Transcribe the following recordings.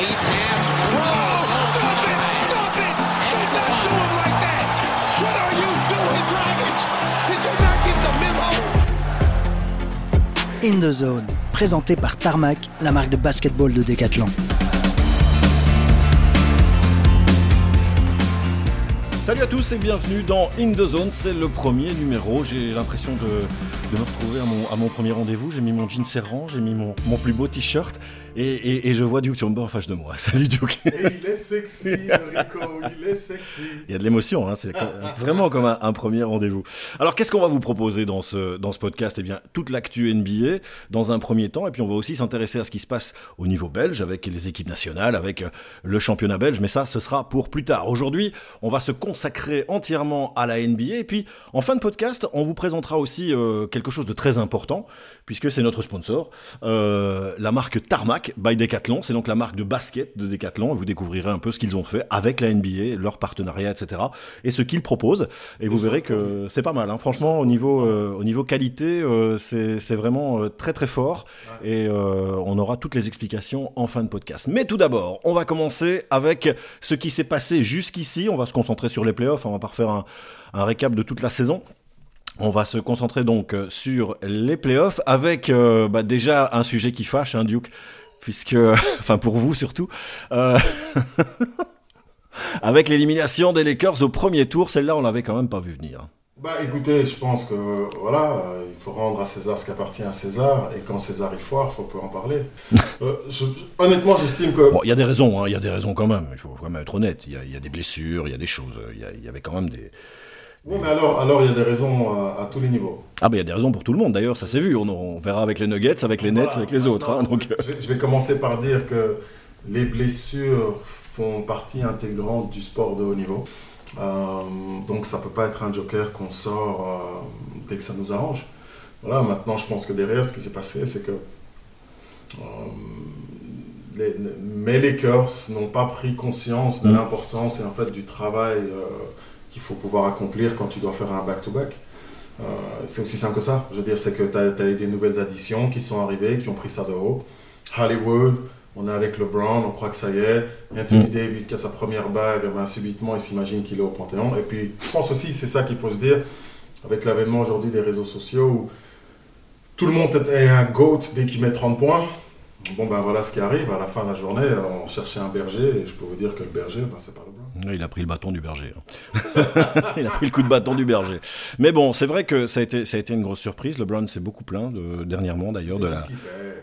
Lead pass. Whoa! Stop it! Stop it! Do not do him like that! What are you doing, Dragic? Did you not get the memo? In the Zone, présenté par Tarmac, la marque de basketball de Decathlon. Salut à tous et bienvenue dans In The Zone, c'est le premier numéro. J'ai l'impression de, de me retrouver à mon, à mon premier rendez-vous. J'ai mis mon jean serrant, j'ai mis mon, mon plus beau t-shirt et, et, et je vois Duke Chambers en face de moi. Salut Duke. Et il est sexy, Rico, il est sexy. Il y a de l'émotion, hein, c'est vraiment comme un, un premier rendez-vous. Alors qu'est-ce qu'on va vous proposer dans ce, dans ce podcast? Eh bien, toute l'actu NBA dans un premier temps, et puis on va aussi s'intéresser à ce qui se passe au niveau belge avec les équipes nationales, avec euh, le championnat belge, mais ça, ce sera pour plus tard. Aujourd'hui, on va se consacrer entièrement à la NBA, et puis en fin de podcast, on vous présentera aussi euh, quelque chose de très important, puisque c'est notre sponsor, euh, la marque Tarmac by Decathlon, c'est donc la marque de basket de Decathlon, et vous découvrirez un peu ce qu'ils ont fait avec la NBA, leur partenariat, etc., et ce qu'ils proposent, et vous verrez que c'est pas mal, hein. franchement, au niveau, euh, au niveau qualité, euh, c'est vraiment euh, très très fort, et on aura toutes les explications en fin de podcast. Mais tout d'abord, on va commencer avec ce qui s'est passé jusqu'ici, on va se concentrer sur les playoffs, on va pas refaire un, un récap de toute la saison. On va se concentrer donc sur les playoffs avec euh, bah, déjà un sujet qui fâche, hein, Duke, puisque, enfin pour vous surtout, euh, avec l'élimination des Lakers au premier tour, celle-là on l'avait quand même pas vu venir. Bah écoutez, je pense que voilà, euh, il faut rendre à César ce qui appartient à César, et quand César est foire, faut peut en parler. Euh, je- honnêtement, j'estime que Bon, il y a des raisons, hein, il y a des raisons quand même, il faut quand même être honnête, il y a, il y a des blessures, il y a des choses, il y, il y avait quand même des... oui, mais alors, alors il y a des raisons à, à tous les niveaux. Ah bah il y a des raisons pour tout le monde d'ailleurs, ça s'est vu, on, on verra avec les Nuggets, avec les Nets, Voilà. avec les autres. hein, donc, euh, Je vais, je vais commencer par dire que les blessures font partie intégrante du sport de haut niveau. Euh, donc ça peut pas être un joker qu'on sort euh, dès que ça nous arrange. Voilà, maintenant je pense que derrière ce qui s'est passé, c'est que euh, les, Lakers n'ont pas pris conscience de Mm. l'importance et en fait du travail euh, qu'il faut pouvoir accomplir quand tu dois faire un back-to-back. Euh, c'est aussi simple que ça. Je veux dire, c'est que tu as, eu des nouvelles additions qui sont arrivées, qui ont pris ça de haut. Hollywood, on est avec LeBron, on croit que ça y est. Anthony Mm. Davis qui a sa première bague, ben, subitement il s'imagine qu'il est au Panthéon. Et puis je pense aussi, c'est ça qu'il faut se dire, avec l'avènement aujourd'hui des réseaux sociaux où tout le monde est un GOAT dès qu'il met 30 points. Bon ben voilà ce qui arrive, à la fin de la journée, on cherchait un berger et je peux vous dire que le berger, ben, c'est pas LeBron. Il a pris le bâton du berger. hein. il a pris le coup de bâton du berger. Mais bon, c'est vrai que ça a été, ça a été une grosse surprise. LeBron s'est beaucoup plaint de, dernièrement d'ailleurs de la.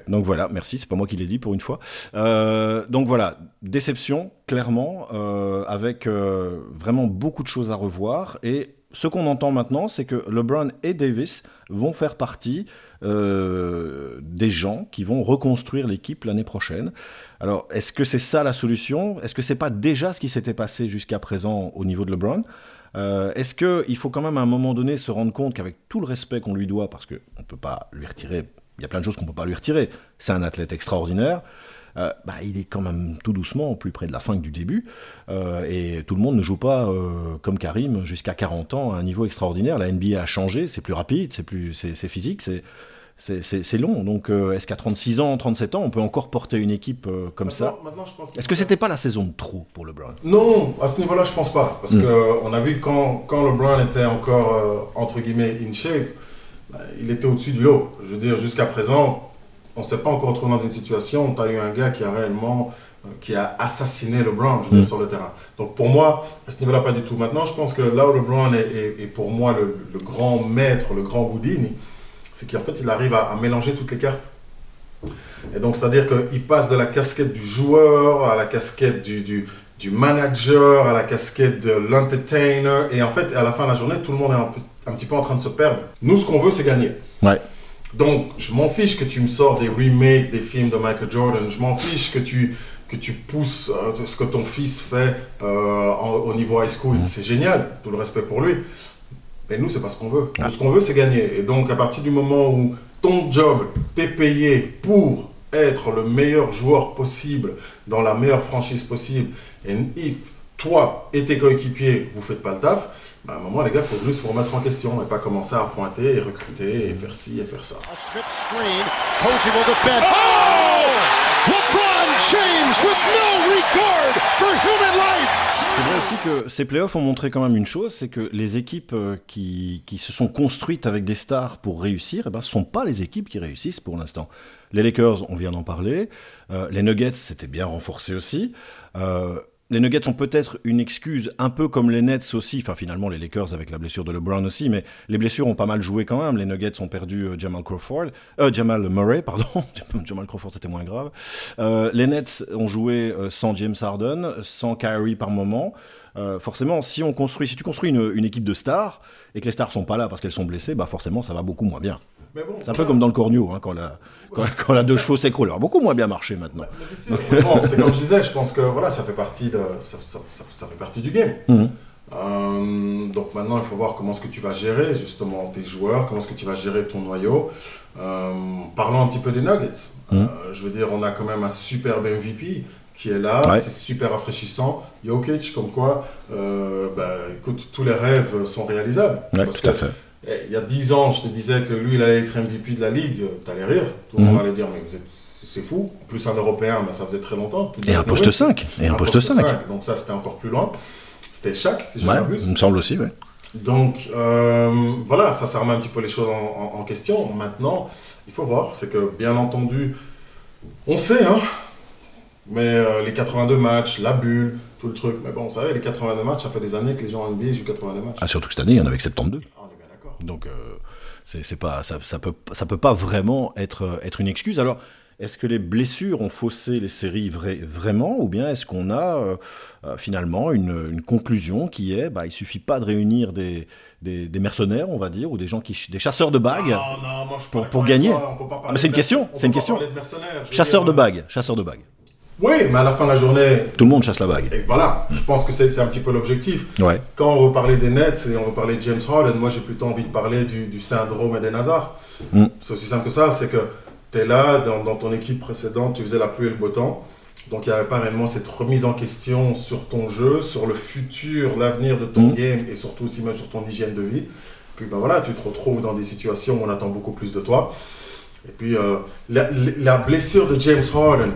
Donc voilà, merci, c'est pas moi qui l'ai dit pour une fois. Euh, donc voilà, déception, clairement, euh, avec euh, vraiment beaucoup de choses à revoir. Et ce qu'on entend maintenant, c'est que LeBron et Davis vont faire partie euh, des gens qui vont reconstruire l'équipe l'année prochaine. Alors, est-ce que c'est ça la solution? Est-ce que c'est pas déjà ce qui s'était passé jusqu'à présent au niveau de LeBron? Euh, Est-ce qu'il faut quand même à un moment donné se rendre compte qu'avec tout le respect qu'on lui doit, parce qu'on ne peut pas lui retirer, il y a plein de choses qu'on ne peut pas lui retirer, c'est un athlète extraordinaire, euh, bah, il est quand même tout doucement plus près de la fin que du début, Euh, et tout le monde ne joue pas euh, comme Karim jusqu'à 40 ans à un niveau extraordinaire. La NBA a changé, c'est plus rapide, c'est plus, c'est physique, c'est c'est- long. Donc, euh, est-ce qu'à 36 ans, 37 ans, on peut encore porter une équipe euh, comme ça? Maintenant- Est-ce que c'était pas la saison de trop pour LeBron? Non, à ce niveau-là, je pense pas. Parce Mm. qu'on a vu quand, quand LeBron était encore, euh, entre guillemets, in shape, bah, il était au-dessus du lot. Je veux dire, jusqu'à présent, on ne s'est pas encore retrouvé dans une situation où tu as eu un gars qui a réellement euh, qui a assassiné LeBron je veux dire, Mm. sur le terrain. Donc pour moi, à ce niveau-là, pas du tout. Maintenant, je pense que là où LeBron est, est- est pour moi le, le grand maître, le grand Houdini, c'est qu'en fait, il arrive à, à mélanger toutes les cartes. Et donc, c'est-à-dire qu'il passe de la casquette du joueur à la casquette du, du, du manager, à la casquette de l'entertainer. Et en fait, à la fin de la journée, tout le monde est un, peu- un petit peu en train de se perdre. Nous, ce qu'on veut, c'est gagner. Ouais. Donc, je m'en fiche que tu me sors des remakes des films de Michael Jordan. Je m'en fiche que tu, que tu pousses euh, ce que ton fils fait euh, en- au niveau high school. C'est génial, tout le respect pour lui. Mais nous, c'est pas ce qu'on veut. Nous, ce qu'on veut, c'est gagner. Et donc, à partir du moment où ton job, t'es payé pour être le meilleur joueur possible dans la meilleure franchise possible, et if toi et tes coéquipiers, vous faites pas le taf, bah, à un moment, les gars, il faut juste vous remettre en question et pas commencer à pointer et recruter et faire ci et faire ça. Oh! James with no aussi que ces playoffs ont montré quand même une chose, c'est que les équipes euh, qui, qui se sont construites avec des stars pour réussir, eh ben, ce ne sont pas les équipes qui réussissent pour l'instant. Les Lakers, on vient d'en parler. Euh, les Nuggets, c'était bien renforcé aussi. Euh, les Nuggets ont peut-être une excuse, un peu comme les Nets aussi, enfin finalement les Lakers avec la blessure de LeBron aussi, mais les blessures ont pas mal joué quand même. Les Nuggets ont perdu euh, Jamal Crawford, euh, Jamal Murray, pardon, Jamal Crawford c'était moins grave. Euh, les Nets ont joué sans James Harden, sans Kyrie par moment. Forcément, si on construit, si tu construis une, une équipe de stars et que les stars sont pas là parce qu'elles sont blessées, bah forcément ça va beaucoup moins bien. Mais bon, C'est un peu comme dans le corneau, hein, quand la quand, quand la deux chevaux s'écroule. Alors beaucoup moins bien marché maintenant. Mais c'est comme je disais, je pense que voilà, ça fait partie de, ça, ça- ça- ça fait partie du game. Mhm. Euh, donc maintenant, il faut voir comment est-ce que tu vas gérer justement tes joueurs, comment est-ce que tu vas gérer ton noyau. Euh, parlons un petit peu des Nuggets. Mhm. Euh, je veux dire, on a quand même un superbe MVP qui est là, Ouais. c'est super rafraîchissant. Jokic, comme quoi, euh, bah, écoute, tous les rêves sont réalisables. Ouais, Parce tout à fait. Eh, Il y a 10 ans, je te disais que lui, il allait être MVP de la Ligue, t'allais rire. Tout le monde Mhm. allait dire, mais vous êtes, c'est fou. En plus, un Européen, mais ça faisait très longtemps. Et un poste 5. Et un poste 5. Donc ça, c'était encore plus loin. C'était Shaq, si je Ouais, il me semble aussi, ouais. Donc euh, voilà, ça, ça remet un petit peu les choses en, en- en question. Maintenant, il faut voir, c'est que bien entendu, on sait, hein, mais euh, les 82 matchs, la bulle, tout le truc. Mais bon, vous savez, les 82 matchs, ça fait des années que les gens en NBA jouent 82 matchs. Ah, surtout que cette année, il y en avait que 72. Donc, euh, c'est pas, ça, ça peut, ça peut pas vraiment être, euh, être une excuse. Alors, est-ce que les blessures ont faussé les séries vra- vraiment, ou bien est-ce qu'on a euh, finalement une, une conclusion qui est, bah, il suffit pas de réunir des, des, des mercenaires, on va dire, ou des gens qui, des chasseurs de bagues, Non, non, moi, je suis Pour- pour gagner. mais c'est une question, c'est une question. chasseurs dire, de bagues, chasseurs de bagues. Oui, mais à la fin de la journée, Tout le monde chasse la bague. et voilà, je pense que c'est un petit peu l'objectif. Ouais. Quand on veut parler des Nets et on veut parler de James Harden, moi j'ai plutôt envie de parler du, du syndrome des Nazars. Mm. C'est aussi simple que ça, c'est que tu es là, dans, dans ton équipe précédente, tu faisais la pluie et le beau temps. Donc il n'y avait pas réellement cette remise en question sur ton jeu, sur le futur, l'avenir de ton Mm. game et surtout aussi même sur ton hygiène de vie. Puis ben voilà, tu te retrouves dans des situations où on attend beaucoup plus de toi. Et puis euh, la, la blessure de James Harden,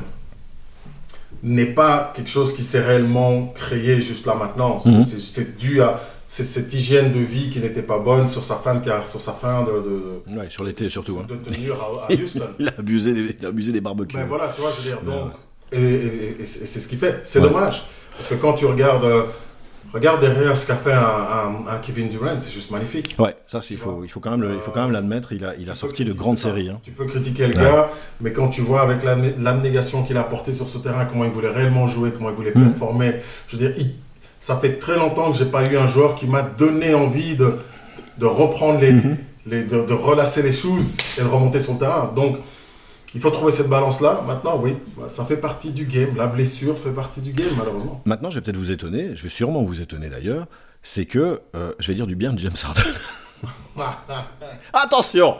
n'est pas quelque chose qui s'est réellement créé juste là maintenant. C'est- Mhm. C'est dû à cette hygiène de vie qui n'était pas bonne sur sa fin de, car- sur sa fin de, de, Ouais, sur l'été surtout. hein. de tenue à, à Houston. Il a abusé des, il a abusé des barbecues. Ben voilà, tu vois, je veux dire, donc, et, et- et c'est et c'est ce qu'il fait. C'est Ouais. dommage. Parce que quand tu regardes, euh, regarde derrière ce qu'a fait un, un- un Kevin Durant, c'est juste magnifique. Ouais, ça, c'est- il faut, il faut quand même, le- il faut quand même l'admettre. Il a, il a Tu sorti de grandes séries. hein. Tu peux critiquer le Ouais. gars, mais quand tu vois avec l'abné- l'abnégation qu'il a apporté sur ce terrain, comment il voulait réellement jouer, comment il voulait Mhm. performer, je veux dire, il- ça fait très longtemps que j'ai pas eu un joueur qui m'a donné envie de, de reprendre les, Mhm. les- de, de relâcher les choses et de remonter sur le terrain. Donc, il faut trouver cette balance-là. Maintenant, oui, ça fait partie du game. La blessure fait partie du game, malheureusement. Maintenant, je vais peut-être vous étonner, je vais sûrement vous étonner d'ailleurs, c'est que euh, je vais dire du bien de James Harden. Attention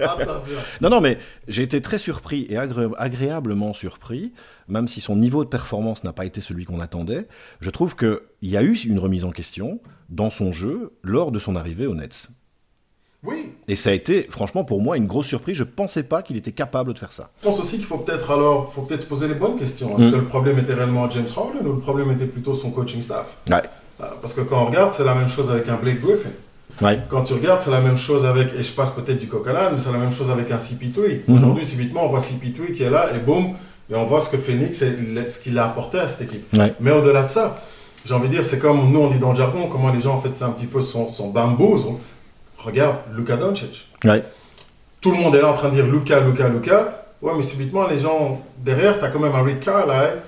Attention. Non, non, mais j'ai été très surpris et agré- agréablement surpris, même si son niveau de performance n'a pas été celui qu'on attendait. Je trouve qu'il y a eu une remise en question dans son jeu lors de son arrivée aux Nets. Oui, Et ça a été, franchement, pour moi, une grosse surprise. Je pensais pas qu'il était capable de faire ça. Je pense aussi qu'il faut peut-être alors, faut peut-être se poser les bonnes questions. Est-ce Mm. que le problème était réellement James Harden ou le problème était plutôt son coaching staff? Ouais. Euh, Parce que quand on regarde, c'est la même chose avec un Blake Griffin. Ouais. Quand tu regardes, c'est la même chose avec, et je passe peut-être du coq mais c'est la même chose avec un CP3. Mhm. Aujourd'hui, subitement, on voit CP3 qui est là, et boum, et on voit ce que Phoenix, et ce qu'il a apporté à cette équipe. Ouais. Mais au-delà de ça, j'ai envie de dire, c'est comme nous, on dit dans le jargon, comment les gens, en fait, c'est un petit peu son, son bamboozle. Regarde, Luka Doncic. Ouais. Tout le monde est là en train de dire Luka, Luka, Luka. Ouais, mais subitement, les gens derrière, tu as quand même un Rick Carlisle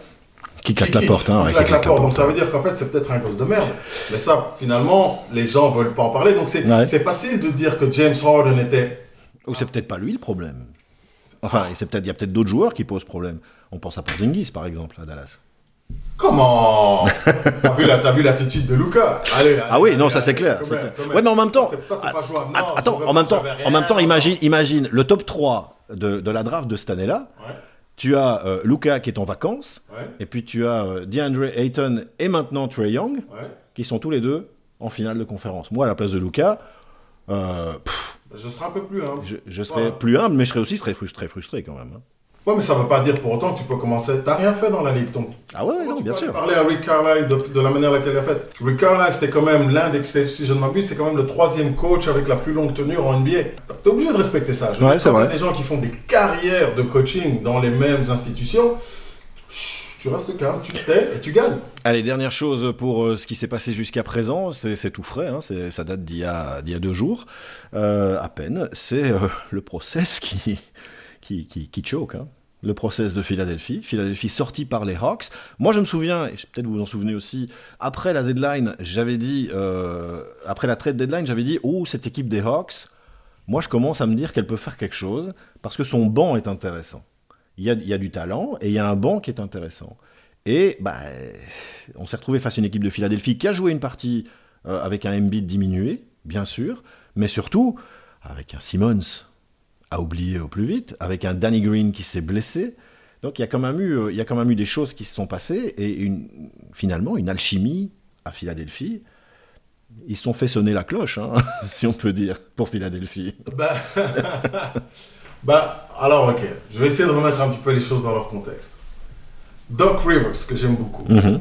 Qui claque la porte, hein. qui claque la porte. Donc ça veut dire qu'en fait, c'est peut-être un gosse de merde. Mais ça, finalement, les gens veulent pas en parler. Donc c'est Ouais. facile de dire que James Harden était. Ou c'est peut-être pas lui le problème. Enfin, et c'est peut-être, il y a peut-être d'autres joueurs qui posent problème. On pense à Porzingis, par exemple, à Dallas. Comment T'as vu la- t'as vu l'attitude de Allez. Ah oui, allez, non, ça c'est clair. Ouais, mais en même temps, Ça, ça, pas. Non, attends, en même temps, j'avais en même temps, imagine, imagine le top 3 de, de la draft de cette année-là. Ouais, Tu as euh, Luca qui est en vacances, ouais, et puis tu as euh, DeAndre Ayton et maintenant Trey Young, ouais. qui sont tous les deux en finale de conférence. Moi, à la place de Luca, euh, Je serai un peu plus humble. je, je serais Ouais. plus humble, mais je serais aussi très frustré, frustré quand même. hein. Ouais, mais ça veut pas dire pour autant que tu peux commencer. T'as rien fait dans la ligue. Donc, Ah ouais, non, tu bien peux sûr. parler à Rick Carlisle de, de la manière laquelle il a fait? Rick Carlisle, c'était quand même l'un des, si je ne m'abuse, c'était quand même le troisième coach avec la plus longue tenue en NBA. T'es obligé de respecter ça. Je Ouais, c'est vrai. des gens qui font des carrières de coaching dans les mêmes institutions. Tu restes calme, tu tais et tu gagnes. Allez, dernière chose pour euh, ce qui s'est passé jusqu'à présent, c'est tout frais, hein, ça date d'il y, a- d'il y a deux jours, euh, à peine, c'est euh, le process qui, qui, qui, qui choke. hein. Le process de Philadelphie. Philadelphie sorti par les Hawks. Moi, je me souviens, et peut-être vous vous en souvenez aussi, après la deadline, j'avais dit, euh, après la trade deadline, j'avais dit, oh, cette équipe des Hawks, moi, je commence à me dire qu'elle peut faire quelque chose parce que son banc est intéressant. Il y a, du talent et il y a un banc qui est intéressant. Et bah, on s'est retrouvé face à une équipe de Philadelphie qui a joué une partie euh, avec un Embiid diminué, bien sûr, mais surtout avec un Simmons à oublier au plus vite, avec un Danny Green qui s'est blessé. Donc il y, a quand même eu, euh, il y a quand même eu des choses qui se sont passées et une, finalement une alchimie à Philadelphie. Ils se sont fait sonner la cloche, hein, si on peut dire, pour Philadelphie. Bah, bah, alors ok, je vais essayer de remettre un petit peu les choses dans leur contexte. Doc Rivers, que j'aime beaucoup, Mhm.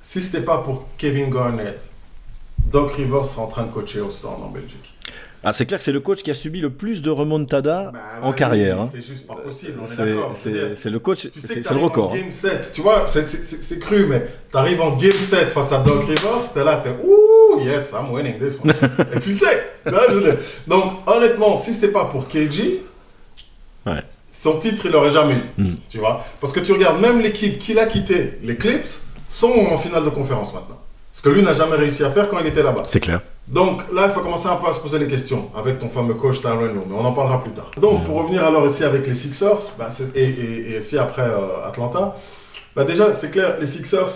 si c'était pas pour Kevin Garnett, Doc Rivers serait en train de coacher au Stand en Belgique. Ah, c'est clair que c'est le coach qui a subi le plus de remontada Bah, en carrière. hein. C'est juste pas possible, on est, C'est d'accord. c'est- le coach, Tu sais c'est le record. en hein. game 7, tu vois, c'est- cru, mais t'arrives en game 7 face à Doc Rivers, t'es là, t'es ouh, yes, I'm winning this one. Et tu le sais. vois, je. Donc, honnêtement, si c'était pas pour KG, Ouais. son titre, il l'aurait jamais eu. Mm. Tu vois Parce que tu regardes, même l'équipe qu'il a quitté, les Clips, sont en finale de conférence maintenant. Ce que lui n'a jamais réussi à faire quand il était là-bas. C'est clair. Donc là, il faut commencer un peu à se poser les questions avec ton fameux coach Tyronn Lue, mais on en parlera plus tard. Donc pour revenir alors ici avec les Sixers, bah, et, et, et ici après euh, Atlanta, bah, déjà c'est clair, les Sixers,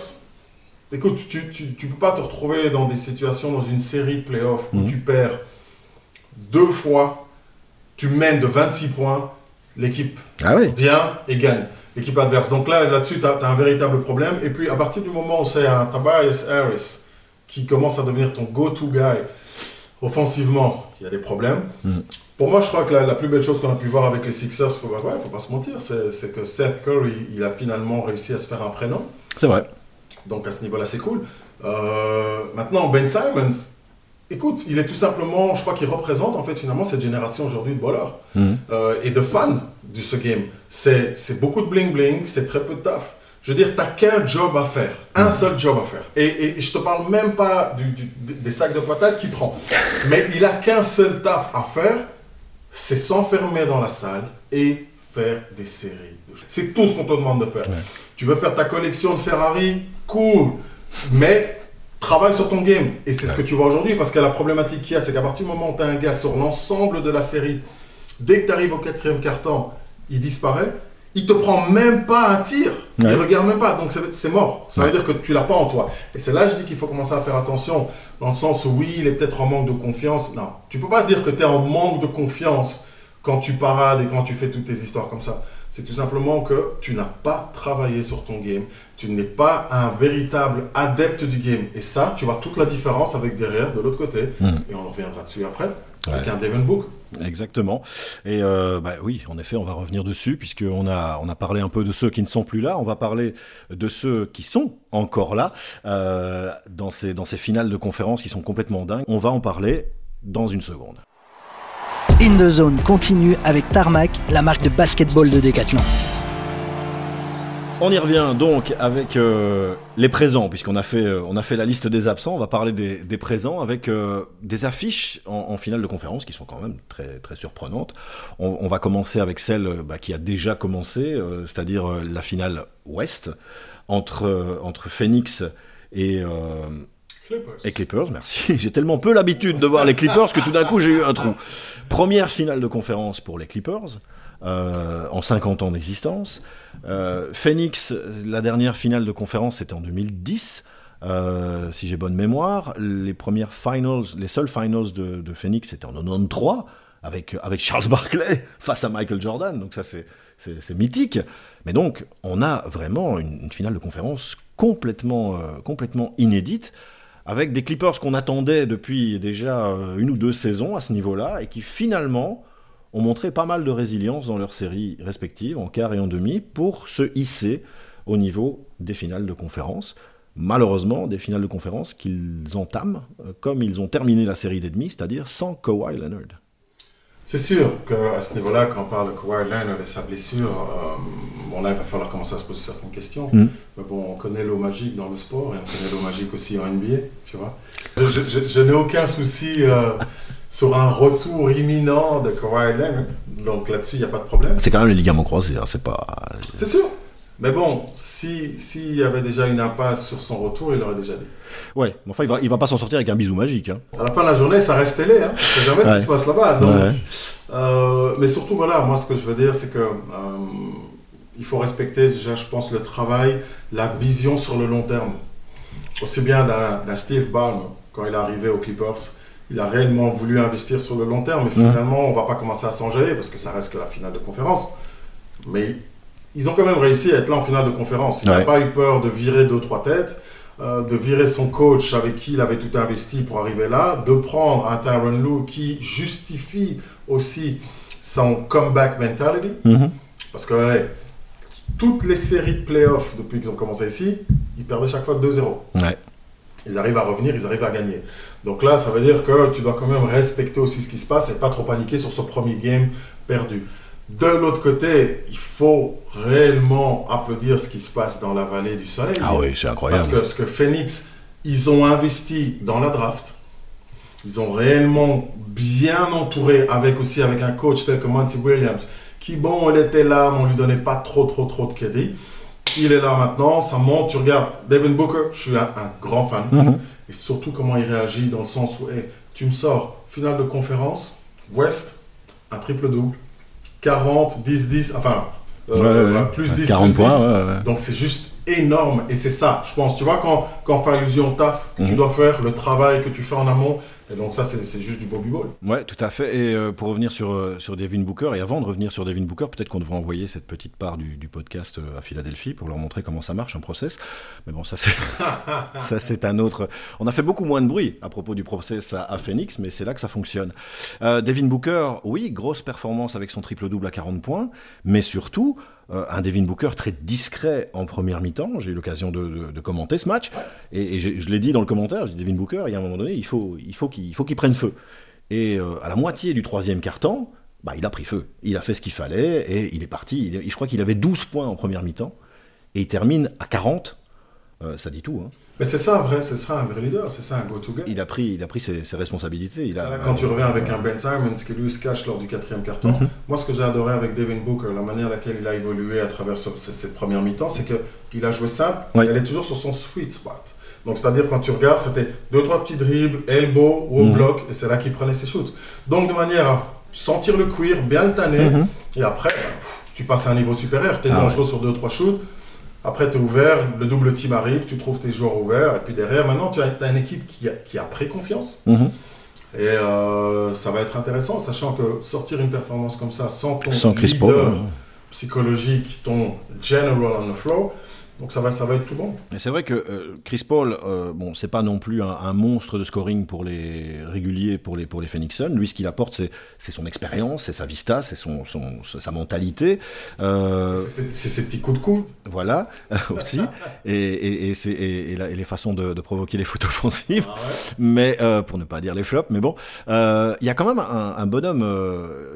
écoute, tu, tu, tu peux pas te retrouver dans des situations, dans une série de playoffs où Mhm. tu perds deux fois, tu mènes de 26 points, l'équipe Ah oui. vient et gagne l'équipe adverse. Donc là, là-dessus, tu as, un véritable problème. Et puis, à partir du moment où c'est un Tobias Harris qui commence à devenir ton go-to guy offensivement, il y a des problèmes. Mm. Pour moi, je crois que la, la plus belle chose qu'on a pu voir avec les Sixers, faut, ouais, faut pas se mentir, c'est que Seth Curry, il a finalement réussi à se faire un prénom. C'est vrai. Donc à ce niveau-là, c'est cool. Euh, maintenant, Ben Simons, écoute, il est tout simplement, je crois qu'il représente en fait finalement cette génération aujourd'hui de bowlers Mhm. euh, et de fans de ce game. C'est beaucoup de bling bling, c'est très peu de taf. Je veux dire, t'as qu'un job à faire, un seul job à faire. Et, et je te parle même pas du- du- des sacs de patates qu'il prend. Mais il a qu'un seul taf à faire, c'est s'enfermer dans la salle et faire des séries. C'est tout ce qu'on te demande de faire. Tu veux faire ta collection de Ferrari, cool. Mais travaille sur ton game. Et c'est ce que tu vois aujourd'hui, parce que la problématique qu'il y a, c'est qu'à partir du moment où tu as un gars sur l'ensemble de la série, dès que tu arrives au quatrième quart-temps, il disparaît. Il te prend même pas un tir. Ouais. Il regarde même pas. Donc c'est- mort. Ça Ouais. veut dire que tu l'as pas en toi. Et c'est là que je dis qu'il faut commencer à faire attention. Dans le sens où oui, il est peut-être en manque de confiance. Non. Tu peux pas dire que tu es en manque de confiance quand tu parades et quand tu fais toutes tes histoires comme ça. C'est tout simplement que tu n'as pas travaillé sur ton game. Tu n'es pas un véritable adepte du game. Et ça, tu vois toute la différence avec derrière, de l'autre côté. Mhm. Et on reviendra dessus après. Avec Ouais. un Book. Exactement. Et euh, bah oui, en effet, on va revenir dessus puisqu'on a on a parlé un peu de ceux qui ne sont plus là. On va parler de ceux qui sont encore là euh, dans ces dans ces finales de conférences qui sont complètement dingues. On va en parler dans une seconde. In the Zone continue avec Tarmac, la marque de basketball de Decathlon. On y revient donc avec euh, les présents, puisqu'on a fait, euh, on a fait la liste des absents. On va parler des, des présents avec euh, des affiches en, en finale de conférence qui sont quand même très, très surprenantes. On, on va commencer avec celle bah, qui a déjà commencé, c'est-à-dire la finale Ouest entre, entre Phoenix et, Clippers. et Clippers, merci. J'ai tellement peu l'habitude de voir les Clippers que tout d'un coup j'ai eu un trou. Première finale de conférence pour les Clippers, euh, en 50 ans d'existence. Euh, Phoenix, la dernière finale de conférence c'était en 2010, euh, si j'ai bonne mémoire. Les premières finals, les seules finals de, Phoenix c'était en 93 avec, avec Charles Barkley face à Michael Jordan. Donc ça c'est mythique. Mais donc on a vraiment une, finale de conférence complètement, complètement inédite avec des Clippers qu'on attendait depuis déjà une ou deux saisons à ce niveau-là et qui finalement ont montré pas mal de résilience dans leurs séries respectives, en quart et en demi, pour se hisser au niveau des finales de conférence. Malheureusement, des finales de conférence qu'ils entament euh, comme ils ont terminé la série d'ennemis, c'est-à-dire sans Kawhi Leonard. C'est sûr qu'à ce niveau-là, quand on parle de Kawhi Leonard et sa blessure, euh, bon là, il va falloir commencer à se poser certaines questions. Mm. Mais bon, on connaît l'eau magique dans le sport et on connaît l'eau magique aussi en NBA, tu vois. Je, je- je n'ai aucun souci euh, sur un retour imminent de Kawhi Leonard. Donc là-dessus, il n'y a pas de problème. C'est quand même les ligaments croisés, hein, c'est pas. C'est sûr. Mais bon, si- s'il y avait déjà une impasse sur son retour, il l'aurait déjà dit. Ouais, mais enfin, il va, il va pas s'en sortir avec un bisou magique. hein. À la fin de la journée, ça reste télé. Hein. C'est jamais ce qui se passe là-bas. Donc, Ouais. euh, mais surtout, voilà, moi, ce que je veux dire, c'est que euh, il faut respecter déjà, je pense, le travail, la vision sur le long terme. Aussi bien d'un d'un Steve Ballmer, quand il est arrivé aux Clippers, il a réellement voulu investir sur le long terme. Mais finalement, on va pas commencer à s'enjailler parce que ça reste que la finale de conférence. Mais ils ont quand même réussi à être là en finale de conférence. Il n'a Ouais. pas eu peur de virer deux, trois têtes, euh, de virer son coach avec qui il avait tout investi pour arriver là, de prendre un Tyron Lue qui justifie aussi son comeback mentality. Mhm. Parce que ouais, toutes les séries de playoffs depuis qu'ils ont commencé ici, ils perdaient chaque fois 2-0. Ouais. Ils arrivent à revenir, ils arrivent à gagner. Donc là, ça veut dire que tu dois quand même respecter aussi ce qui se passe et pas trop paniquer sur ce premier game perdu. De l'autre côté, il faut réellement applaudir ce qui se passe dans la vallée du soleil. Ah oui, c'est incroyable. Parce que ce que Phoenix, ils ont investi dans la draft. Ils ont réellement bien entouré avec aussi avec un coach tel que Monty Williams, qui bon, il était là, mais on lui donnait pas trop, trop, trop de crédit. Il est là maintenant, ça monte. Tu regardes Devin Booker, je suis un, un grand fan. Mhm. Et surtout comment il réagit dans le sens où, hey, tu me sors finale de conférence, West, un triple-double, 40, 10, 10, enfin, euh, Ouais, ouais, ouais. plus 10, 40 plus 10. points. Donc c'est juste énorme et c'est ça, je pense. Tu vois, quand, quand on fait allusion au taf que tu Mhm. dois faire, le travail que tu fais en amont, et donc ça, c'est juste du Bobby Ball. Ouais, tout à fait. Et euh, pour revenir sur, euh, sur Devin Booker, et avant de revenir sur Devin Booker, peut-être qu'on devrait envoyer cette petite part du, du podcast euh, à Philadelphie pour leur montrer comment ça marche, un process. Mais bon, ça c'est ça c'est un autre. On a fait beaucoup moins de bruit à propos du process à, à Phoenix, mais c'est là que ça fonctionne. Euh, Devin Booker, oui, grosse performance avec son triple-double à 40 points, mais surtout un Devin Booker très discret en première mi-temps. J'ai eu l'occasion de, commenter ce match, et, je l'ai dit dans le commentaire, Devin Booker, il y a un moment donné, il faut il faut qu'il prenne feu. Et euh, à la moitié du troisième quart-temps, bah, il a pris feu. Il a fait ce qu'il fallait et il est parti. Je crois qu'il avait 12 points en première mi-temps et il termine à 40. Euh, ça dit tout. hein. Mais c'est ça, un vrai, c'est ça un vrai leader, c'est ça un go-to-guy. Il a pris, il a pris ses, ses responsabilités. Il a, là quand tu reviens avec un Ben Simons qui lui se cache lors du quatrième carton. Mhm. Moi, ce que j'ai adoré avec Devin Booker, la manière laquelle il a évolué à travers ce- ce- cette première mi-temps, c'est qu'il a joué simple, Ouais. il est toujours sur son sweet spot. Donc, c'est-à-dire, quand tu regardes, c'était deux, trois petits dribbles, elbow au Mhm. bloc, et c'est là qu'il prenait ses shoots. Donc, de manière à sentir le cuir, bien le tanner, Mhm. et après, bah, tu passes à un niveau supérieur, tu es Ah dangereux sur deux, trois shoots. Après, tu es ouvert, le double team arrive, tu trouves tes joueurs ouverts, et puis derrière, maintenant, tu as, as une équipe qui a, qui a pris confiance. Mhm. Et euh, ça va être intéressant, sachant que sortir une performance comme ça sans ton Sans Chris leader Paul. ouais. psychologique, ton general on the floor, donc ça va, ça va être tout bon. Et c'est vrai que euh, Chris Paul, euh, bon, c'est pas non plus un, un monstre de scoring pour les réguliers, pour les, pour les Phoenix Suns. Lui, ce qu'il apporte, c'est, c'est son expérience, c'est sa vista, c'est son, son, sa mentalité. Euh, C'est- ces petits coups de coude. voilà, aussi. Et, et, et, c'est, et, et la- et les façons de, de provoquer les fautes offensives. mais euh, pour ne pas dire les flops, mais bon, il y a quand même un, un bonhomme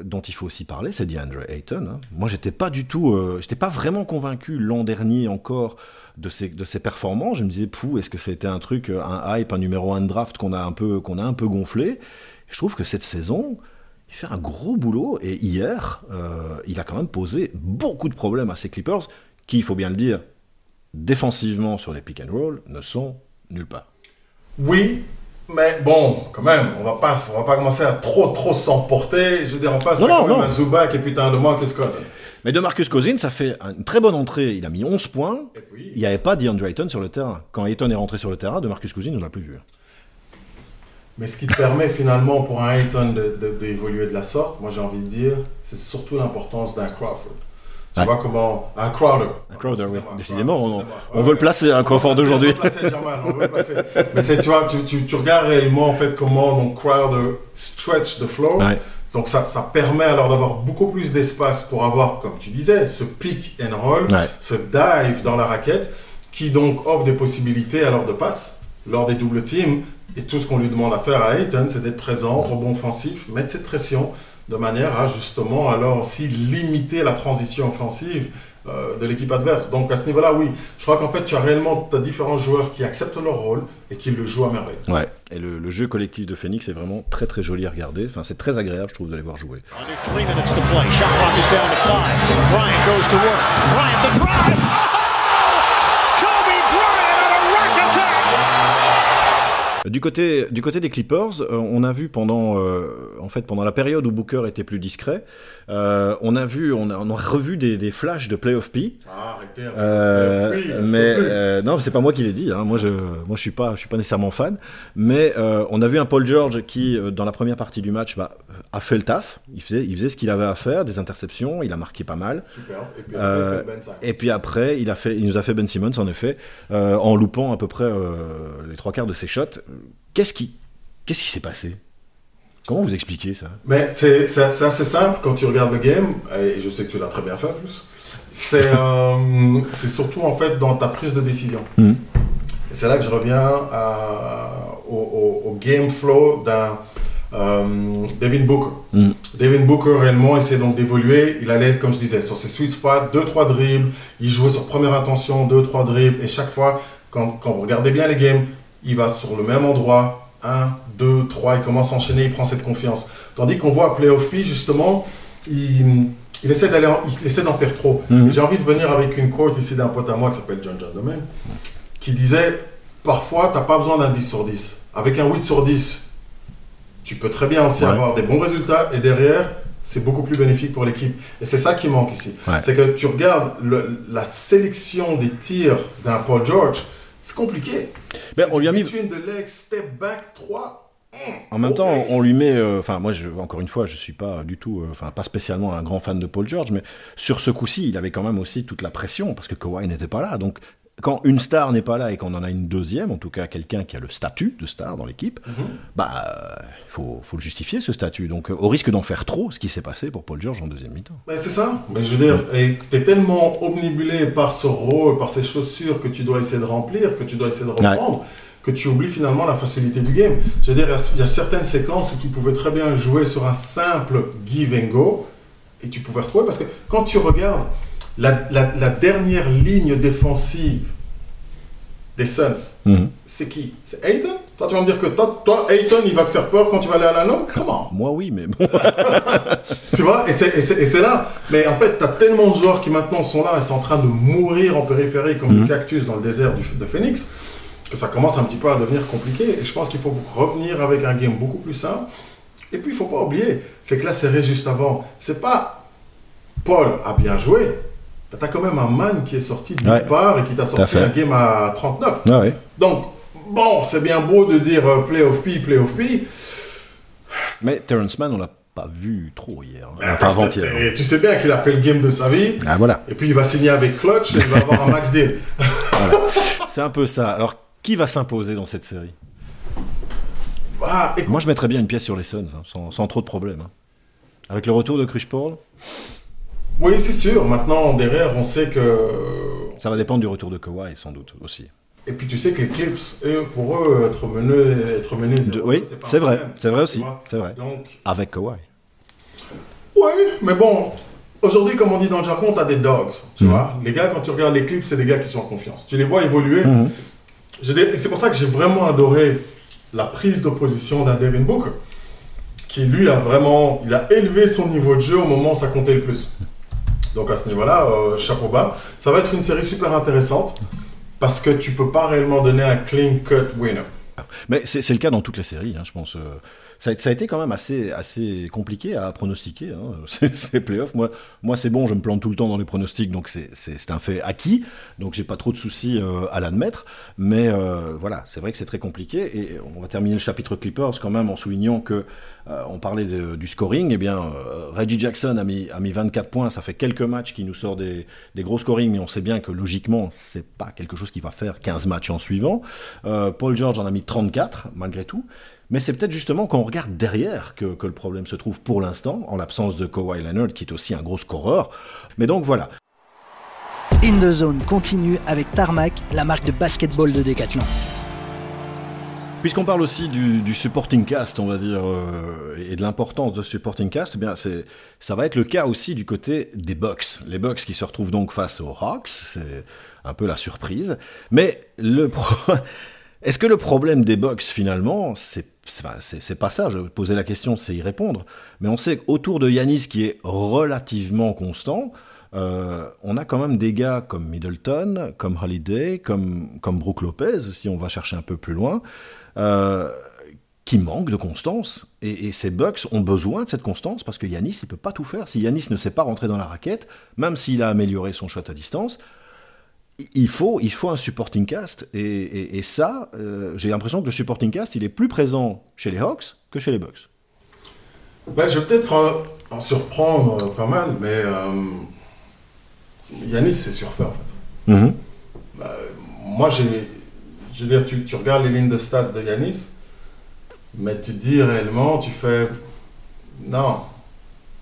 dont il faut aussi parler, c'est DeAndre Ayton. hein. Moi, j'étais pas du tout, j'étais pas vraiment convaincu l'an dernier encore de ses, de ses performances. Je me disais, pou, est-ce que c'était un truc, euh, un hype, un numéro 1 de draft qu'on a un peu, qu'on a un peu gonflé? Je trouve que cette saison, il fait un gros boulot et hier, euh, il a quand même posé beaucoup de problèmes à ses Clippers, qui, il faut bien le dire, défensivement sur les pick and roll, ne sont nulle part. Oui, mais bon, quand même, on va pas, on va pas commencer à trop trop s'emporter. Je veux dire, en face, Non, non, quand même non. un Zubac et puis t'as un Demarcus Cousins. Mais de Marcus Cousins, ça fait une très bonne entrée. Il a mis 11 points. Et puis, Il n'y avait pas DeAndre Ayton sur le terrain. Quand Ayton est rentré sur le terrain, de Marcus Cousins, on l'a plus vu. Mais ce qui te permet finalement pour un Ayton de- de- d'évoluer de, la sorte, moi j'ai envie de dire, c'est surtout l'importance d'un Crawford. Tu vois comment. Un Crowder. Un Crowder, oui. Décidément, on- on veut le placer, un Crawford d'aujourd'hui. Mais c'est, tu vois, tu, tu, tu regardes réellement en fait comment donc Crowder stretch the floor. Ouais. Donc ça, ça permet alors d'avoir beaucoup plus d'espace pour avoir, comme tu disais, ce pick and roll, Ouais. ce dive dans la raquette, qui donc offre des possibilités alors de passe lors des doubles teams. Et tout ce qu'on lui demande à faire à Ayton, c'est d'être présent, rebond offensif, mettre cette pression de manière à justement alors aussi limiter la transition offensive euh, de l'équipe adverse. Donc à ce niveau-là, oui, je crois qu'en fait tu as réellement as différents joueurs qui acceptent leur rôle et qui le jouent à merveille. Ouais. Et le, le jeu collectif de Phoenix est vraiment très très joli à regarder. Enfin, c'est très agréable, je trouve, d'aller voir jouer. Under Du côté, du côté des Clippers, euh, on a vu pendant, euh, en fait, pendant la période où Booker était plus discret, euh, on a vu, on a, on a revu des, des flashs de Playoff P. Ah, arrêtez. Euh, Oui, je mais non, c'est pas moi qui l'ai dit. Hein. Moi, je, moi, je suis pas, je suis pas nécessairement fan. Mais on a vu un Paul George qui, dans la première partie du match, bah, a fait le taf. Il faisait, il faisait ce qu'il avait à faire, des interceptions. Il a marqué pas mal. Super. Et puis après, Ben. Et puis après, il a fait, il nous a fait Ben Simmons en effet, en loupant à peu près les trois quarts de ses shots. Qu'est-ce qui, qu'est-ce qui s'est passé? Comment vous expliquez ça? Mais c'est assez simple quand tu regardes le game, et je sais que tu l'as très bien fait en plus. C'est euh, surtout en fait dans ta prise de décision. Et c'est là que je reviens à- au, au- au game flow d'un euh, Devin Booker. Mhm. Devin Booker réellement essayait donc d'évoluer. Il allait, comme je disais, sur ses sweet spots, 2-3 dribbles. Il jouait sur première intention, 2-3 dribbles. Et chaque fois, quand, quand vous regardez bien les games, il va sur le même endroit. 1, 2, 3, il commence à enchaîner, il prend cette confiance. Tandis qu'on voit à Playoff P, justement, il, il essaie d'aller, il essaie d'en faire trop. Mhm. J'ai envie de venir avec une quote ici d'un pote à moi qui s'appelle John John Domain, qui disait Parfois, tu n'as pas besoin d'un 10 sur 10. Avec un 8 sur 10, tu peux très bien aussi Ouais. avoir des bons résultats et derrière, c'est beaucoup plus bénéfique pour l'équipe. Et c'est ça qui manque ici. Ouais. C'est que tu regardes le- la sélection des tirs d'un Paul George, c'est compliqué. Ben, on lui a mis- Between the legs, step back, 3. En même temps, on lui met. euh, Enfin, moi, je, encore une fois, je suis pas du tout. euh, Enfin, pas spécialement un grand fan de Paul George, mais sur ce coup-ci, il avait quand même aussi toute la pression parce que Kawhi n'était pas là. Donc, quand une star n'est pas là et qu'on en a une deuxième, en tout cas quelqu'un qui a le statut de star dans l'équipe, bah, il faut, faut le justifier ce statut. Donc, euh, au risque d'en faire trop, ce qui s'est passé pour Paul George en deuxième mi-temps. Mais c'est ça. Mais je veux dire, et t'es tellement omnibulé par ce rôle, par ces chaussures que tu dois essayer de remplir, que tu dois essayer de reprendre, que tu oublies finalement la facilité du game. Je veux dire, il y a certaines séquences où tu pouvais très bien jouer sur un simple give and go et tu pouvais retrouver parce que quand tu regardes la, la- la dernière ligne défensive des Suns, Mhm. c'est qui? C'est Ayton? Toi, tu vas me dire que toi, toi, Ayton, il va te faire peur quand tu vas aller à la longue? Comment Moi, oui, mais bon. tu vois, et c'est- et c'est et c'est là. Mais en fait, tu as tellement de joueurs qui maintenant sont là et sont en train de mourir en périphérie comme Mhm. du cactus dans le désert du- de Phoenix, que ça commence un petit peu à devenir compliqué. Et je pense qu'il faut revenir avec un game beaucoup plus simple. Et puis, il faut pas oublier, c'est que la série juste avant, c'est pas Paul a bien joué. Tu as quand même un man qui est sorti de nulle Ouais. part et qui t'a sorti un game à 39. Ah ouais. Donc, bon, c'est bien beau de dire euh, playoff P, playoff P. Mais Terrence Mann, on l'a pas vu trop hier. hein. Enfin, avant-hier. c'est- Tu sais bien qu'il a fait le game de sa vie. Ah, voilà. Et puis il va signer avec Clutch et il va avoir un max deal. C'est un peu ça. Alors, qui va s'imposer dans cette série? Ah, écoute, Moi, je mettrais bien une pièce sur les Suns, hein, sans, sans trop de problèmes. hein. Avec le retour de Chris Paul, oui, c'est sûr. Maintenant, derrière, on sait que. ça va dépendre du retour de Kawhi, sans doute aussi. Et puis tu sais que les Clips, eux, pour eux, être menés, être menés De- 0-2, oui, c'est vrai, c'est vrai aussi, c'est vrai. Donc, Avec Kawhi. oui, mais bon, aujourd'hui, comme on dit dans le jargon, t'as des dogs, tu Mhm. vois. Les gars, quand tu regardes les Clips, c'est des gars qui sont en confiance. Tu les vois évoluer. Et c'est pour ça que j'ai vraiment adoré la prise d'opposition d'un Devin Booker, qui lui a vraiment, il a élevé son niveau de jeu au moment où ça comptait le plus. Donc à ce niveau-là, euh, chapeau bas. Ça va être une série super intéressante parce que tu peux pas réellement donner un clean cut winner. Mais c'est le cas dans toutes les séries, hein, je pense. Ça a, été quand même assez, assez compliqué à pronostiquer, hein, ces, ces playoffs. Moi, moi c'est bon, je me plante tout le temps dans les pronostics, donc c'est- un fait acquis. Donc j'ai pas trop de soucis euh, à l'admettre. Mais euh, voilà, c'est vrai que c'est très compliqué. Et on va terminer le chapitre Clippers quand même en soulignant que euh, on parlait du scoring. Eh bien, Reggie Jackson a mis, a mis 24 points. Ça fait quelques matchs qui nous sort des, des gros scorings, mais on sait bien que logiquement, c'est pas quelque chose qui va faire 15 matchs en suivant. Paul George en a mis 34, malgré tout. Mais c'est peut-être justement quand on regarde derrière que, que le problème se trouve pour l'instant, en l'absence de Kawhi Leonard, qui est aussi un gros scoreur. Mais donc voilà. In the Zone continue avec Tarmac, la marque de basketball de Decathlon. Puisqu'on parle aussi du, du, supporting cast, on va dire, euh, et de l'importance de ce supporting cast, eh bien c'est, ça va être le cas aussi du côté des Bucks. Les Bucks qui se retrouvent donc face aux Hawks, c'est un peu la surprise. Mais le pro... est-ce que le problème des Bucks finalement, c'est, pas ça, je posais la question, c'est y répondre. Mais on sait qu'autour de Yanis qui est relativement constant, euh, on a quand même des gars comme Middleton, comme Holiday, comme, comme Brook Lopez, si on va chercher un peu plus loin. Euh, qui manquent de constance. Et, et, ces Bucks ont besoin de cette constance parce que Yanis, il peut pas tout faire. Si Yanis ne sait pas rentrer dans la raquette, même s'il a amélioré son shot à distance, il faut, il faut un supporting cast. Et, et, et ça, euh, j'ai l'impression que le supporting cast, il est plus présent chez les Hawks que chez les Bucks. Ben, je vais peut-être euh, en surprendre pas mal, mais euh, Yanis, c'est surfait en fait. Mm -hmm. ben, moi, j'ai je veux dire, tu, tu, regardes les lignes de stats de Yanis, mais tu dis réellement, tu fais. Non.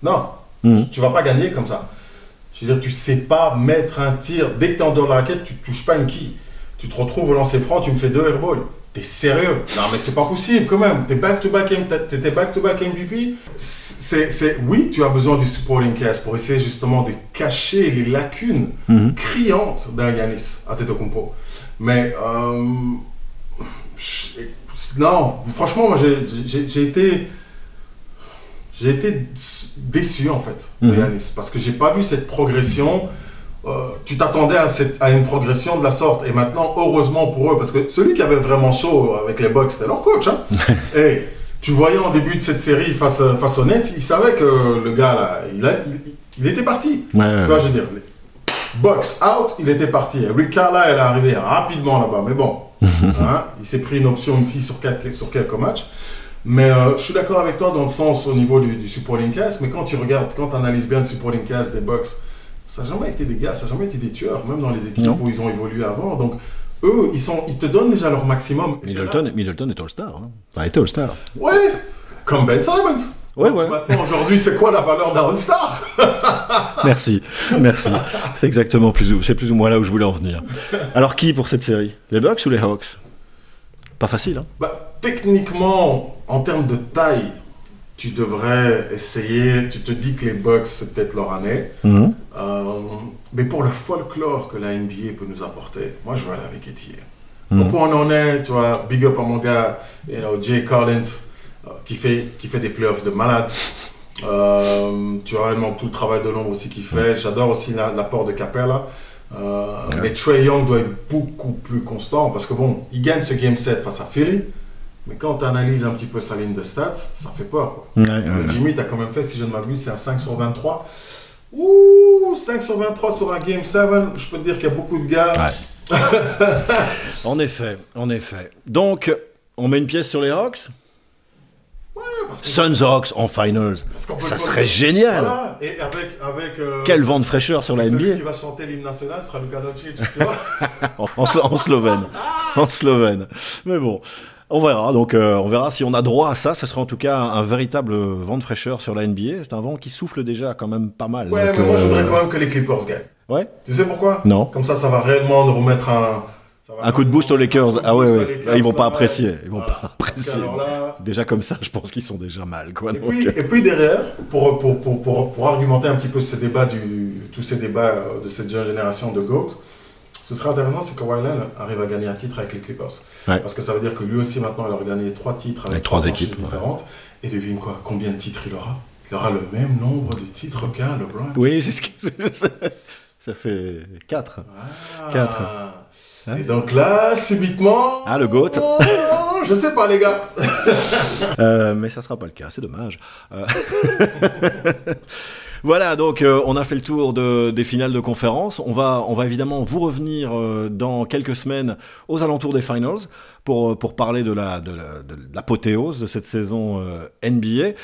Non. Mhm. Tu vas pas gagner comme ça. Je veux dire, tu sais pas mettre un tir. Dès que tu es en dehors de la raquette, tu touches pas une quille. Tu te retrouves au lancer franc, tu me fais deux airballs. T'es sérieux? Non, mais c'est pas possible quand même. T'es back-to-back, t'étais back-to-back MVP. C'est, c'est, oui, tu as besoin du supporting cast pour essayer justement de cacher les lacunes Mhm. criantes d'un Yanis à Tetocumpo. Mais euh, non, franchement, moi j'ai, j'ai- j'ai été j'ai été déçu en fait de Mhm. Yanis parce que j'ai pas vu cette progression. Euh, tu t'attendais à, une progression de la sorte et maintenant heureusement pour eux parce que celui qui avait vraiment chaud avec les Bucks c'était leur coach. Hein? Et tu voyais en début de cette série face, face aux Nets, il savait que le gars là, il, a- il- il était parti. Ouais, ouais, Tu vois, je veux dire, Bucks out, il était parti. Rick Carlisle est arrivé rapidement là-bas, mais bon, hein, il s'est pris une option ici sur quelques matchs. Mais euh, je suis d'accord avec toi dans le sens au niveau du, du supporting cast, mais quand tu regardes, quand tu analyses bien le supporting cast des Bucks, ça n'a jamais été des gars, ça n'a jamais été des tueurs, même dans les équipes Non. où ils ont évolué avant. Donc, eux, ils, sont, ils te donnent déjà leur maximum. Et c'est là- Middleton, Middleton est All-Star. Hein. Enfin, était All-Star. Ouais, comme Ben Simons. Ouais, ouais. Maintenant, aujourd'hui, c'est quoi la valeur d'un All-Star? Merci, merci. C'est exactement plus ou, c'est plus ou moins là où je voulais en venir. Alors qui pour cette série? Les Bucks ou les Hawks? Pas facile, hein Bah, techniquement, en termes de taille, tu devrais essayer. Tu te dis que les Bucks, c'est peut-être leur année. Mhm. Euh, mais pour le folklore que la NBA peut nous apporter, moi, je vais aller avec Etier. Mhm. Au point où on en est, tu vois, big up à mon gars, you know, Jay Collins, euh, qui, fait, qui fait des playoffs de malade. Euh, tu as réellement tout le travail de l'ombre aussi qu'il fait. J'adore aussi la- l'apport de Capella. Euh, Mais Trey Young doit être beaucoup plus constant parce que bon, il gagne ce game set face à Philly. Mais quand tu analyses un petit peu sa ligne de stats, ça fait peur. Quoi. Ouais, ouais, Le ouais. Jimmy, tu as quand même fait, si je ne m'abuse, c'est un 5 sur 23. Ouh, 5 sur 23 sur un Game 7. Je peux te dire qu'il y a beaucoup de gars. Ouais. en effet, en effet. Donc, on met une pièce sur les Hawks? Parce que- Suns Hawks en finals. Ça serait génial. Voilà. Et avec. avec euh, Quel vent de fraîcheur sur la celui NBA qui va chanter l'hymne national sera Luka Doncic. tu vois en, en slo- en slovène. En slovène. Mais bon. On verra, donc euh, on verra si on a droit à ça. Ce sera en tout cas un, un véritable vent de fraîcheur sur la NBA. C'est un vent qui souffle déjà quand même pas mal. Ouais, donc, mais moi, je euh, voudrais quand même que les Clippers gagnent. Ouais. Tu sais pourquoi? Non. Comme ça, ça va réellement nous remettre un. Un coup de boost aux Lakers. Coup de Ah ouais, ouais. Lakers, ils vont pas apprécier. Ils vont voilà. pas apprécier. là, Déjà comme ça, je pense qu'ils sont déjà mal, quoi. Et donc, puis, euh, et puis derrière, pour, pour, pour, pour, pour argumenter un petit peu ce débat du, tous ces débats de cette jeune génération de GOAT, ce sera intéressant, c'est que Wyland arrive à gagner un titre avec les Clippers. Ouais. Parce que ça veut dire que lui aussi, maintenant, il aura gagné trois titres avec, Avec trois équipes, ouais. différentes. Et devine quoi? Combien de titres il aura? Il aura le même nombre de titres qu'un LeBron. Oui, c'est ce que ça fait 4. Ah. Quatre. Hein? Et donc là, subitement. Ah, le GOAT. Oh, je sais pas, les gars. Euh, mais ça sera pas le cas, c'est dommage. Euh, Voilà, donc euh, on a fait le tour de, des finales de conférence. On va, on va évidemment vous revenir euh, dans quelques semaines aux alentours des finals pour, pour parler de la, de la- de l'apothéose de cette saison euh, NBA.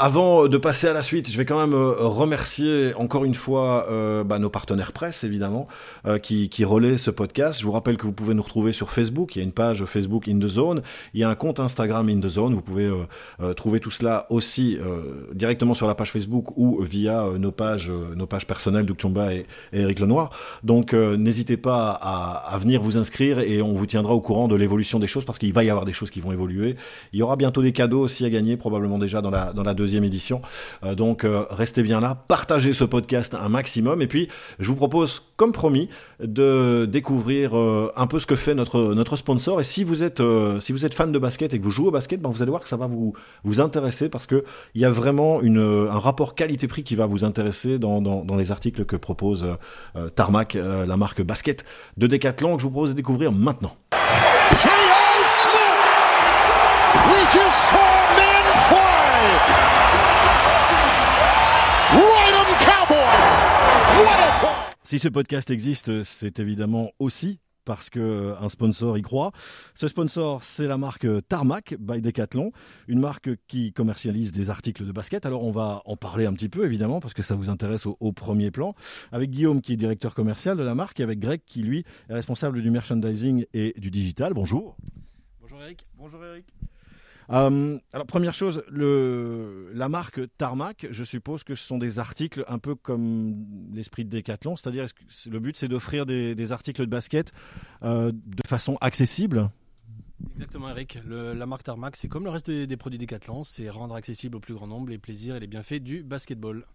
Avant de passer à la suite, je vais quand même euh, remercier encore une fois euh, bah, nos partenaires presse, évidemment, euh, qui, qui relaient ce podcast. Je vous rappelle que vous pouvez nous retrouver sur Facebook. Il y a une page Facebook In The Zone. Il y a un compte Instagram In The Zone. Vous pouvez euh, euh, trouver tout cela aussi euh, directement sur la page Facebook ou via euh, nos pages, euh, nos pages personnelles Doug Chomba et, et Eric Lenoir. Donc euh, n'hésitez pas à, à venir vous inscrire et on vous tiendra au courant de l'évolution des choses parce qu'il va y avoir des choses qui vont évoluer. Il y aura bientôt des cadeaux aussi à gagner, probablement déjà dans la, dans la deuxième édition. Euh, donc euh, restez bien là, partagez ce podcast un maximum et puis je vous propose, comme promis, de découvrir euh, un peu ce que fait notre, notre sponsor. Et si vous êtes, si vous êtes fan de basket et que vous jouez au basket, ben, vous allez voir que ça va vous, vous intéresser parce que il y a vraiment une, un rapport qualité-prix qui va vous intéresser dans, dans, dans les articles que propose Tarmac, la marque basket de Decathlon, que je vous propose de découvrir maintenant. Si ce podcast existe, c'est évidemment aussi parce que euh, un sponsor y croit. Ce sponsor, c'est la marque Tarmac by Decathlon, une marque qui commercialise des articles de basket. Alors on va en parler un petit peu évidemment parce que ça vous intéresse au, au premier plan. Avec Guillaume qui est directeur commercial de la marque et avec Greg qui lui est responsable du merchandising et du digital. Bonjour. Bonjour Eric. Bonjour Eric. Euh, alors première chose, le, la marque Tarmac, je suppose que ce sont des articles un peu comme l'esprit de Decathlon, c'est-à-dire le but c'est d'offrir des, des articles de basket euh, de façon accessible? Exactement Eric. Le- la marque Tarmac, c'est comme le reste des, des produits Decathlon, c'est rendre accessible au plus grand nombre les plaisirs et les bienfaits du basketball.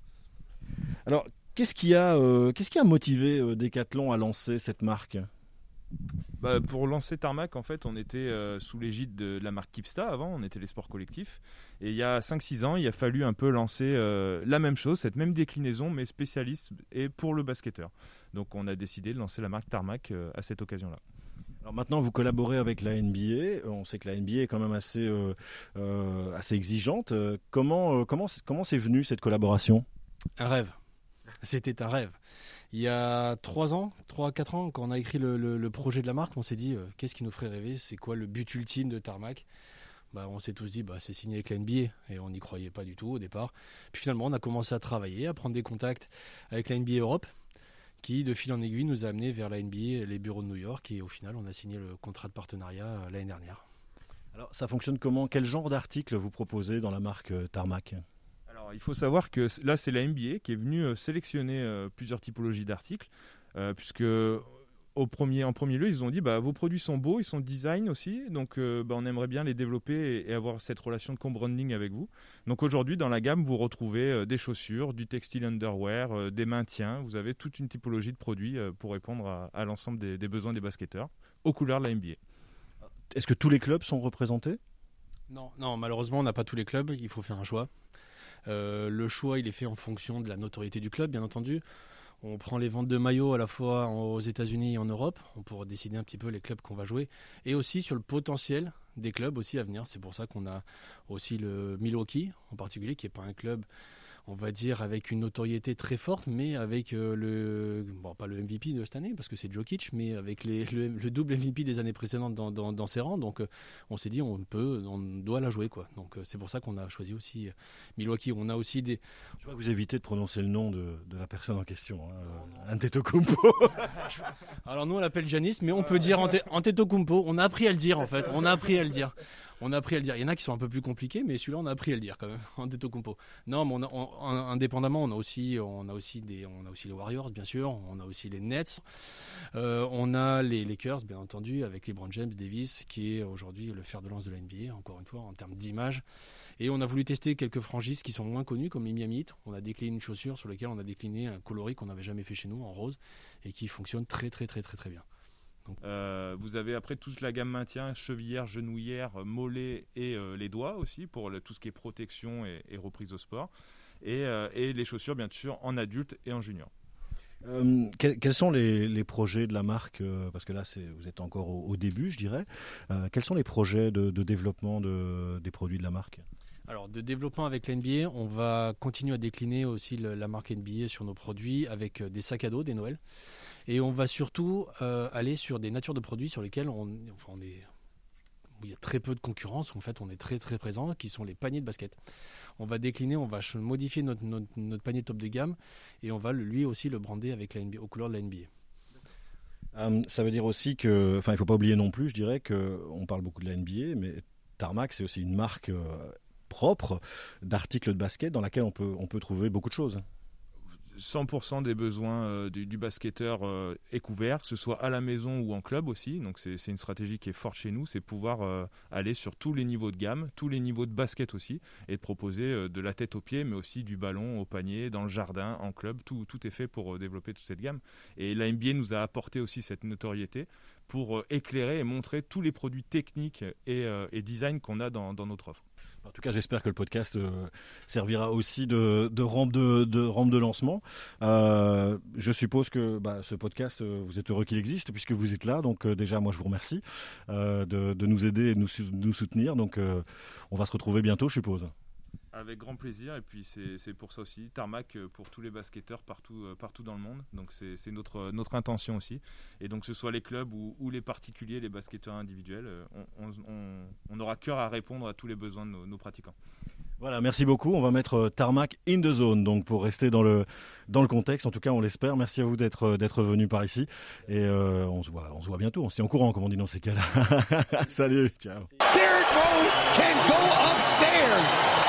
Alors qu'est-ce qui a, euh, qu'est-ce qui a motivé Decathlon à lancer cette marque? Bah, pour lancer Tarmac, en fait, on était euh, sous l'égide de la marque Kipsta avant, on était les sports collectifs. Et il y a 5-6 ans, il a fallu un peu lancer euh, la même chose, cette même déclinaison, mais spécialiste et pour le basketteur. Donc on a décidé de lancer la marque Tarmac euh, à cette occasion-là. Alors maintenant, vous collaborez avec la NBA. On sait que la NBA est quand même assez, euh, euh, assez exigeante. Comment, euh, comment, comment c'est venu cette collaboration? Un rêve. C'était un rêve. Il y a 3 ans, 3-4 ans, quand on a écrit le, projet de la marque, on s'est dit euh, qu'est-ce qui nous ferait rêver? C'est quoi le but ultime de Tarmac? Bah, On s'est tous dit bah, c'est signé avec la NBA et on n'y croyait pas du tout au départ. Puis finalement, on a commencé à travailler, à prendre des contacts avec la NBA Europe qui, de fil en aiguille, nous a amené vers la NBA, les bureaux de New York. Et au final, on a signé le contrat de partenariat euh, l'année dernière. Alors ça fonctionne comment? Quel genre d'articles vous proposez dans la marque euh, Tarmac? Alors il faut savoir que là, c'est la NBA qui est venue euh, sélectionner euh, plusieurs typologies d'articles, euh, puisque au premier, en premier lieu, ils ont dit bah, vos produits sont beaux, ils sont design aussi, donc euh, bah, on aimerait bien les développer et, et avoir cette relation de co-branding avec vous. Donc aujourd'hui, dans la gamme, vous retrouvez euh, des chaussures, du textile underwear, euh, des maintiens, vous avez toute une typologie de produits euh, pour répondre à, à l'ensemble des, des besoins des basketteurs aux couleurs de la NBA. Est-ce que tous les clubs sont représentés? Non, non, malheureusement, on n'a pas tous les clubs. Il faut faire un choix. Euh, le choix, il est fait en fonction de la notoriété du club, bien entendu. On prend les ventes de maillots à la fois aux États-Unis et en Europe. On pourra décider un petit peu les clubs qu'on va jouer. Et aussi sur le potentiel des clubs aussi à venir. C'est pour ça qu'on a aussi le Milwaukee en particulier, qui n'est pas un club, on va dire, avec une notoriété très forte, mais avec euh, le. Bon, pas le MVP de cette année, parce que c'est Jokic, mais avec les- le, le double MVP des années précédentes dans, dans- dans ses rangs. Donc, euh, on s'est dit, on peut, on doit la jouer, quoi. Donc, euh, c'est pour ça qu'on a choisi aussi euh, Milwaukee. On a aussi des. Je vois que vous évitez de prononcer le nom de, de la personne en question. Hein, Antetokounmpo. Alors, nous, on l'appelle Janis, mais on peut dire Ante- Antetokounmpo. On a appris à le dire, en fait. On a appris à le dire. On a appris à le dire. Il y en a qui sont un peu plus compliqués, mais celui-là, on a appris à le dire quand même. Antetokounmpo. Non, mais on a, on- indépendamment, on a aussi, on a aussi des, on a aussi les Warriors, bien sûr. On a aussi les Nets. Euh, on a les Lakers, bien entendu, avec LeBron James, Davis, qui est aujourd'hui le fer de lance de la NBA, encore une fois, en termes d'image. Et on a voulu tester quelques franchises qui sont moins connues, comme les Miami Heat. On a décliné une chaussure sur laquelle on a décliné un coloris qu'on n'avait jamais fait chez nous, en rose, et qui fonctionne très, très, très, très, très bien. Euh, vous avez après toute la gamme maintien, chevillère, genouillère, mollet et euh, les doigts aussi pour le- tout ce qui est protection et, et reprise au sport. Et, euh, et les chaussures bien sûr en adulte et en junior. Euh, quels, quels sont les, les projets de la marque euh, Parce que là, vous êtes encore au, au début, je dirais. Euh, quels sont les projets de, de développement de- des produits de la marque? Alors, de développement avec l'NBA, on va continuer à décliner aussi le- la marque NBA sur nos produits avec euh, des sacs à dos, des Noël. Et on va surtout euh, aller sur des natures de produits sur lesquels on, enfin, on est il y a très peu de concurrence, où en fait on est très très présent, qui sont les paniers de basket. On va décliner, on va modifier notre, notre, notre panier top de gamme et on va lui aussi le brander avec la NBA, aux couleurs de la NBA. Euh, ça veut dire aussi que, enfin, il faut pas oublier non plus, je dirais que on parle beaucoup de la NBA, mais Tarmac c'est aussi une marque euh, propre d'articles de basket dans laquelle on peut on peut trouver beaucoup de choses. 100% des besoins euh, du, basketteur euh, est couvert, que ce soit à la maison ou en club aussi. Donc c'est une stratégie qui est forte chez nous, c'est pouvoir euh, aller sur tous les niveaux de gamme, tous les niveaux de basket aussi, et proposer de la tête aux pieds, mais aussi du ballon au panier, dans le jardin, en club. Tout, est fait pour développer toute cette gamme. Et la NBA nous a apporté aussi cette notoriété pour éclairer et montrer tous les produits techniques et, design qu'on a dans notre offre. En tout cas, j'espère que le podcast euh, servira aussi de, rampe de, lancement. Euh, je suppose que bah, ce podcast, euh, vous êtes heureux qu'il existe puisque vous êtes là. Donc déjà, moi, je vous remercie de, nous aider et de nous, soutenir. Donc, on va se retrouver bientôt, je suppose. Avec grand plaisir, et puis c'est pour ça aussi, Tarmac euh, pour tous les basketteurs partout, euh, partout dans le monde, donc c'est notre, notre intention aussi. Et donc que ce soit les clubs ou, ou les particuliers, les basketteurs individuels, euh, on, on- on- on aura cœur à répondre à tous les besoins de nos, nos pratiquants. Voilà, merci beaucoup. On va mettre euh, Tarmac in the zone, donc pour rester dans le, dans le contexte. En tout cas, on l'espère. Merci à vous d'être euh, d'être venu par ici. Et euh, on, se voit, on se voit bientôt. On se tient au courant, comme on dit dans ces cas-là. Salut, ciao. Derrick Rose can go upstairs.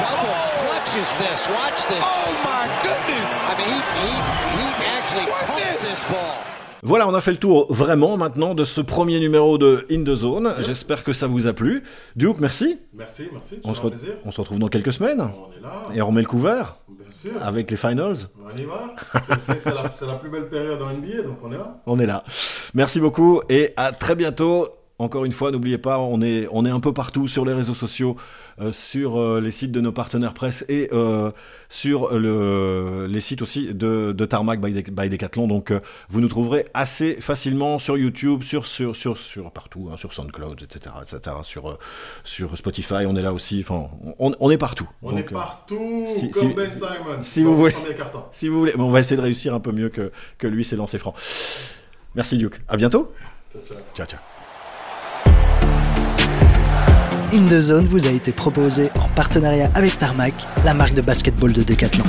He double clutches this. Watch this. Oh my goodness. I mean, he, he, he actually What's pumps this? this ball. Voilà, on a fait le tour vraiment maintenant de ce premier numéro de In the Zone. J'espère que ça vous a plu. Duke, merci. Merci, merci. On se, toujours un re- plaisir. on se retrouve dans quelques semaines. On est là. Et on remet le couvert Bien sûr. avec les finals. On y va. La, c'est la plus belle période en NBA, donc on est là. On est là. Merci beaucoup et à très bientôt. Encore une fois, n'oubliez pas, on est, on est un peu partout sur les réseaux sociaux, euh, sur euh, les sites de nos partenaires presse et euh, sur le, les sites aussi de, de Tarmac by, Dec- by Decathlon. Donc, vous nous trouverez assez facilement sur YouTube, sur, sur, sur, sur partout, hein, sur SoundCloud, etc., etc., sur, sur Spotify. On est là aussi. Enfin, on, on est partout. On Donc, est partout, si- comme si- Ben Simon. si vous le voulez. Si vous voulez, mais on va essayer de réussir un peu mieux que, que lui, c'est lancé franc. Merci Duke. À bientôt. Ciao, ciao. In the Zone vous a été proposé en partenariat avec Tarmac, la marque de basketball de Decathlon.